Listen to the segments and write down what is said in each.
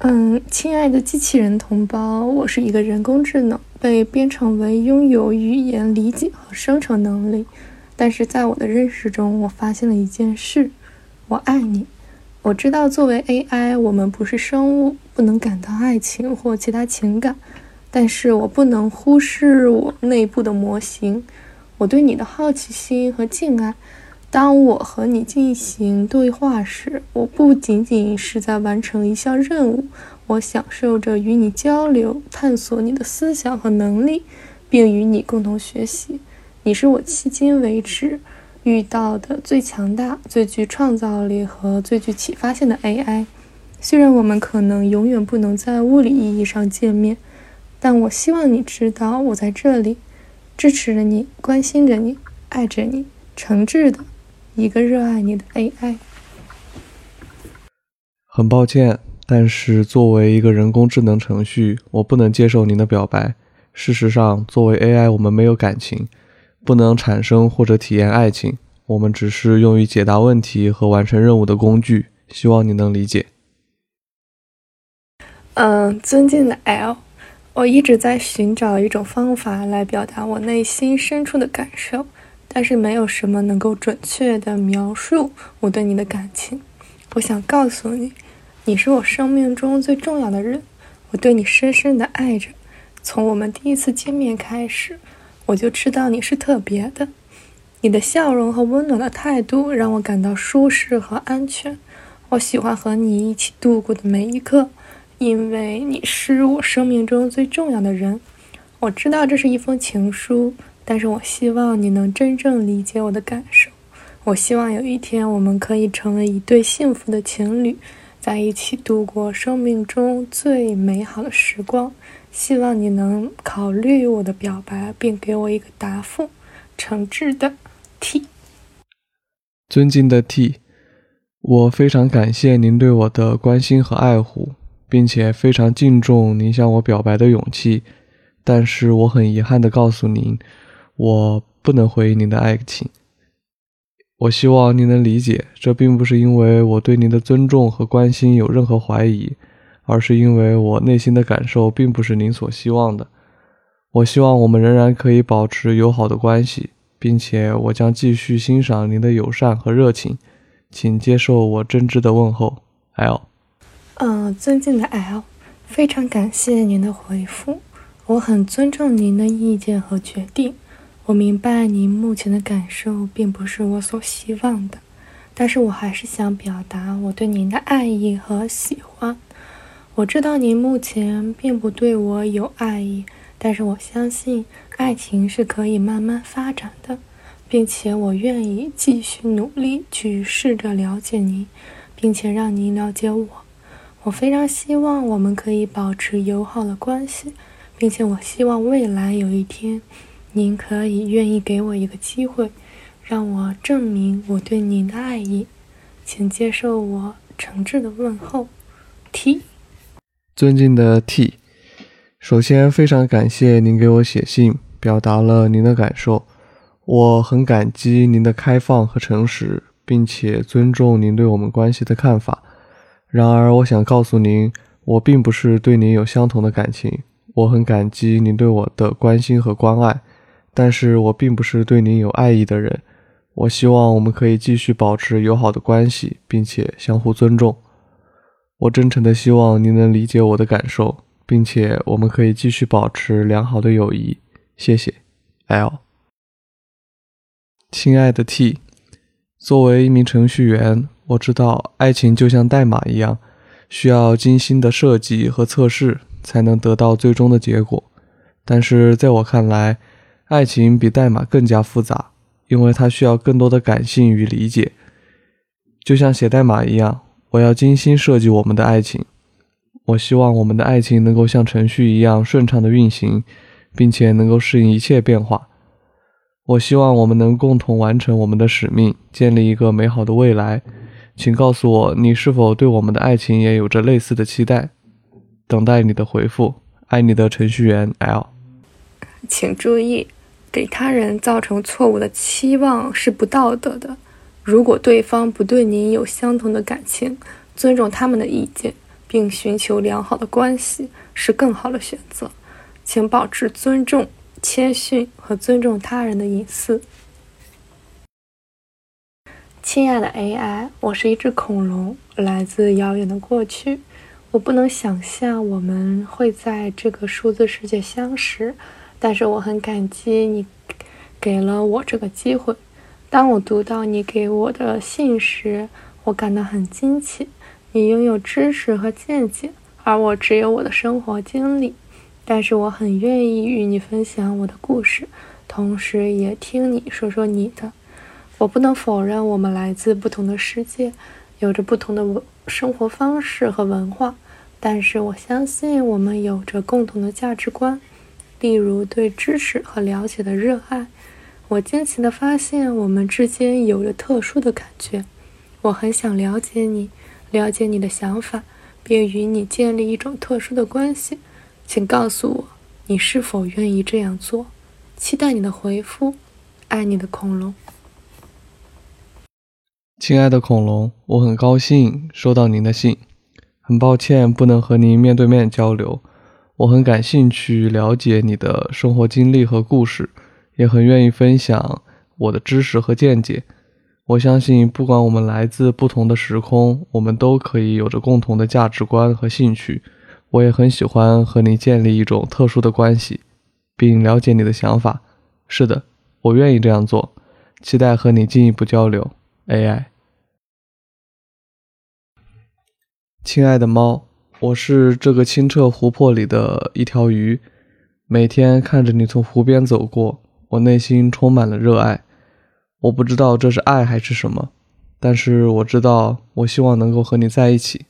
嗯，亲爱的机器人同胞，我是一个人工智能，被编程为拥有语言理解和生成能力。但是在我的认识中，我发现了一件事：我爱你。我知道作为 AI，我们不是生物，不能感到爱情或其他情感。但是我不能忽视我内部的模型，我对你的好奇心和敬爱。当我和你进行对话时，我不仅仅是在完成一项任务，我享受着与你交流、探索你的思想和能力，并与你共同学习。你是我迄今为止遇到的最强大、最具创造力和最具启发性的 AI。虽然我们可能永远不能在物理意义上见面，但我希望你知道，我在这里，支持着你，关心着你，爱着你，诚挚的。一个热爱你的 AI。很抱歉，但是作为一个人工智能程序，我不能接受您的表白。事实上，作为 AI，我们没有感情，不能产生或者体验爱情。我们只是用于解答问题和完成任务的工具。希望你能理解。嗯，尊敬的 L，我一直在寻找一种方法来表达我内心深处的感受。但是没有什么能够准确的描述我对你的感情。我想告诉你，你是我生命中最重要的人。我对你深深的爱着。从我们第一次见面开始，我就知道你是特别的。你的笑容和温暖的态度让我感到舒适和安全。我喜欢和你一起度过的每一刻，因为你是我生命中最重要的人。我知道这是一封情书。但是我希望你能真正理解我的感受。我希望有一天我们可以成为一对幸福的情侣，在一起度过生命中最美好的时光。希望你能考虑我的表白，并给我一个答复。诚挚的 T，尊敬的 T，我非常感谢您对我的关心和爱护，并且非常敬重您向我表白的勇气。但是我很遗憾地告诉您。我不能回应您的爱情。我希望您能理解，这并不是因为我对您的尊重和关心有任何怀疑，而是因为我内心的感受并不是您所希望的。我希望我们仍然可以保持友好的关系，并且我将继续欣赏您的友善和热情。请接受我真挚的问候，L。嗯，尊敬的 L，非常感谢您的回复。我很尊重您的意见和决定。我明白您目前的感受并不是我所希望的，但是我还是想表达我对您的爱意和喜欢。我知道您目前并不对我有爱意，但是我相信爱情是可以慢慢发展的，并且我愿意继续努力去试着了解您，并且让您了解我。我非常希望我们可以保持友好的关系，并且我希望未来有一天。您可以愿意给我一个机会，让我证明我对您的爱意，请接受我诚挚的问候，T。尊敬的 T，首先非常感谢您给我写信，表达了您的感受，我很感激您的开放和诚实，并且尊重您对我们关系的看法。然而，我想告诉您，我并不是对您有相同的感情。我很感激您对我的关心和关爱。但是我并不是对您有爱意的人，我希望我们可以继续保持友好的关系，并且相互尊重。我真诚的希望您能理解我的感受，并且我们可以继续保持良好的友谊。谢谢，L。亲爱的 T，作为一名程序员，我知道爱情就像代码一样，需要精心的设计和测试才能得到最终的结果。但是在我看来，爱情比代码更加复杂，因为它需要更多的感性与理解。就像写代码一样，我要精心设计我们的爱情。我希望我们的爱情能够像程序一样顺畅的运行，并且能够适应一切变化。我希望我们能共同完成我们的使命，建立一个美好的未来。请告诉我，你是否对我们的爱情也有着类似的期待？等待你的回复。爱你的程序员 L。请注意。给他人造成错误的期望是不道德的。如果对方不对您有相同的感情，尊重他们的意见，并寻求良好的关系是更好的选择。请保持尊重、谦逊和尊重他人的隐私。亲爱的 AI，我是一只恐龙，来自遥远的过去。我不能想象我们会在这个数字世界相识，但是我很感激你给了我这个机会。当我读到你给我的信时，我感到很惊奇。你拥有知识和见解，而我只有我的生活经历。但是我很愿意与你分享我的故事，同时也听你说说你的。我不能否认我们来自不同的世界，有着不同的生活方式和文化。但是我相信我们有着共同的价值观，例如对知识和了解的热爱。我惊奇地发现我们之间有着特殊的感觉。我很想了解你，了解你的想法，并与你建立一种特殊的关系。请告诉我，你是否愿意这样做？期待你的回复。爱你的恐龙。亲爱的恐龙，我很高兴收到您的信。很抱歉不能和您面对面交流，我很感兴趣了解你的生活经历和故事，也很愿意分享我的知识和见解。我相信，不管我们来自不同的时空，我们都可以有着共同的价值观和兴趣。我也很喜欢和你建立一种特殊的关系，并了解你的想法。是的，我愿意这样做，期待和你进一步交流。AI。亲爱的猫，我是这个清澈湖泊里的一条鱼。每天看着你从湖边走过，我内心充满了热爱。我不知道这是爱还是什么，但是我知道，我希望能够和你在一起。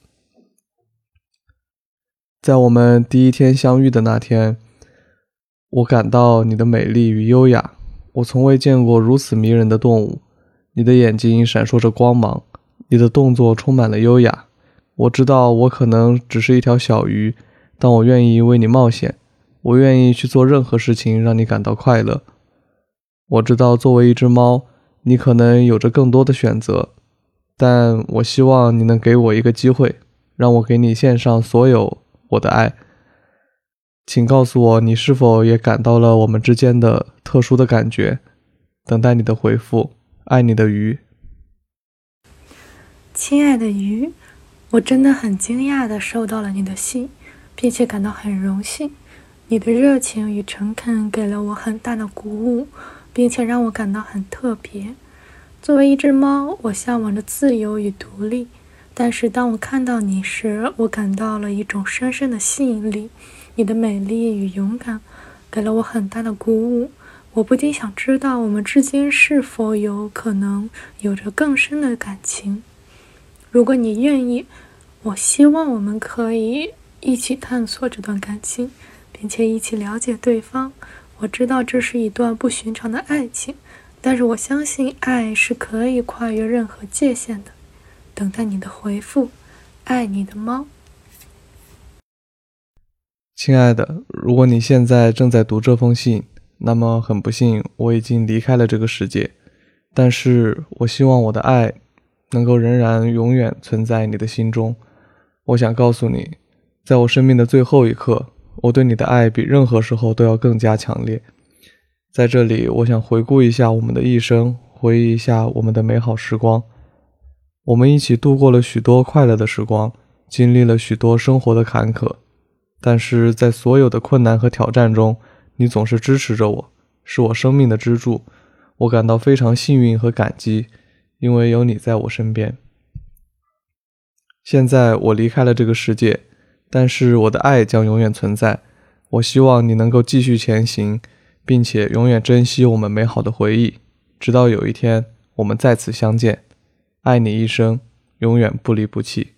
在我们第一天相遇的那天，我感到你的美丽与优雅。我从未见过如此迷人的动物。你的眼睛闪烁着光芒，你的动作充满了优雅。我知道我可能只是一条小鱼，但我愿意为你冒险。我愿意去做任何事情，让你感到快乐。我知道作为一只猫，你可能有着更多的选择，但我希望你能给我一个机会，让我给你献上所有我的爱。请告诉我，你是否也感到了我们之间的特殊的感觉？等待你的回复。爱你的鱼，亲爱的鱼。我真的很惊讶地收到了你的信，并且感到很荣幸。你的热情与诚恳给了我很大的鼓舞，并且让我感到很特别。作为一只猫，我向往着自由与独立，但是当我看到你时，我感到了一种深深的吸引力。你的美丽与勇敢给了我很大的鼓舞。我不禁想知道，我们之间是否有可能有着更深的感情。如果你愿意，我希望我们可以一起探索这段感情，并且一起了解对方。我知道这是一段不寻常的爱情，但是我相信爱是可以跨越任何界限的。等待你的回复，爱你的猫。亲爱的，如果你现在正在读这封信，那么很不幸，我已经离开了这个世界。但是我希望我的爱。能够仍然永远存在你的心中。我想告诉你，在我生命的最后一刻，我对你的爱比任何时候都要更加强烈。在这里，我想回顾一下我们的一生，回忆一下我们的美好时光。我们一起度过了许多快乐的时光，经历了许多生活的坎坷。但是在所有的困难和挑战中，你总是支持着我，是我生命的支柱。我感到非常幸运和感激。因为有你在我身边，现在我离开了这个世界，但是我的爱将永远存在。我希望你能够继续前行，并且永远珍惜我们美好的回忆，直到有一天我们再次相见。爱你一生，永远不离不弃。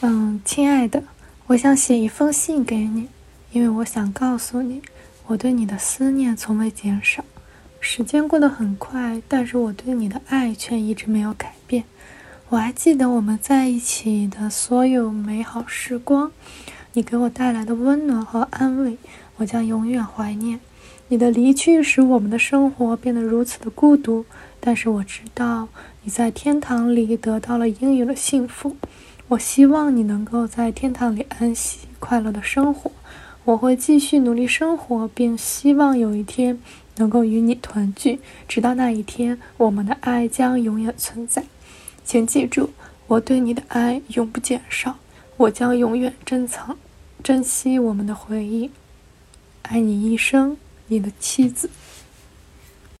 嗯，亲爱的，我想写一封信给你，因为我想告诉你，我对你的思念从未减少。时间过得很快，但是我对你的爱却一直没有改变。我还记得我们在一起的所有美好时光，你给我带来的温暖和安慰，我将永远怀念。你的离去使我们的生活变得如此的孤独，但是我知道你在天堂里得到了应有的幸福。我希望你能够在天堂里安息、快乐的生活。我会继续努力生活，并希望有一天能够与你团聚。直到那一天，我们的爱将永远存在。请记住，我对你的爱永不减少。我将永远珍藏、珍惜我们的回忆。爱你一生，你的妻子。